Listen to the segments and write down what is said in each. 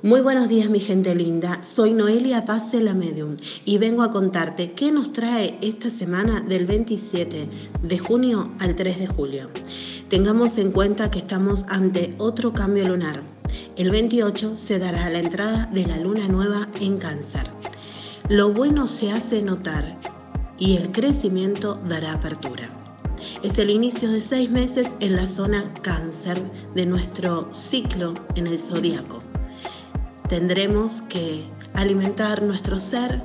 Muy buenos días mi gente linda, soy Noelia Paz de la Medium y vengo a contarte qué nos trae esta semana del 27 de junio al 3 de julio. Tengamos en cuenta que estamos ante otro cambio lunar. El 28 se dará la entrada de la luna nueva en cáncer. Lo bueno se hace notar y el crecimiento dará apertura. Es el inicio de seis meses en la zona cáncer de nuestro ciclo en el zodiaco tendremos que alimentar nuestro ser,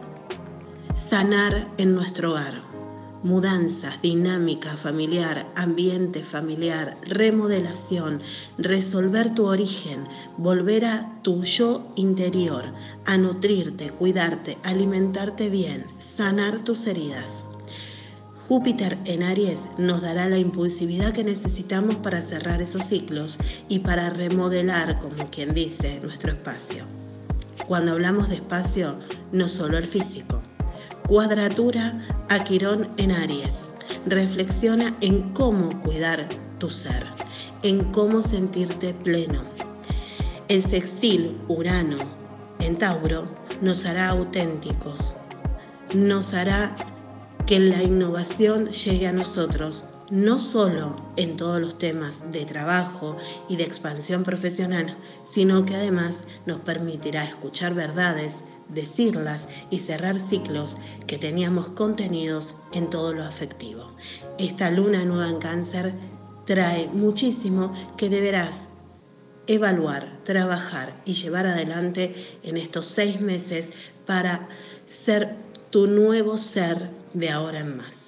sanar en nuestro hogar. Mudanzas, dinámica familiar, ambiente familiar, remodelación, resolver tu origen, volver a tu yo interior, a nutrirte, cuidarte, alimentarte bien, sanar tus heridas. Júpiter en Aries nos dará la impulsividad que necesitamos para cerrar esos ciclos y para remodelar, como quien dice, nuestro espacio. Cuando hablamos de espacio, no solo el físico. Cuadratura a Quirón en Aries. Reflexiona en cómo cuidar tu ser, en cómo sentirte pleno. El sextil Urano en Tauro nos hará auténticos, nos hará que la innovación llegue a nosotros, no solo en todos los temas de trabajo y de expansión profesional, sino que además nos permitirá escuchar verdades, decirlas y cerrar ciclos que teníamos contenidos en todo lo afectivo. Esta luna nueva en cáncer trae muchísimo que deberás evaluar, trabajar y llevar adelante en estos seis meses para ser tu nuevo ser de ahora en más.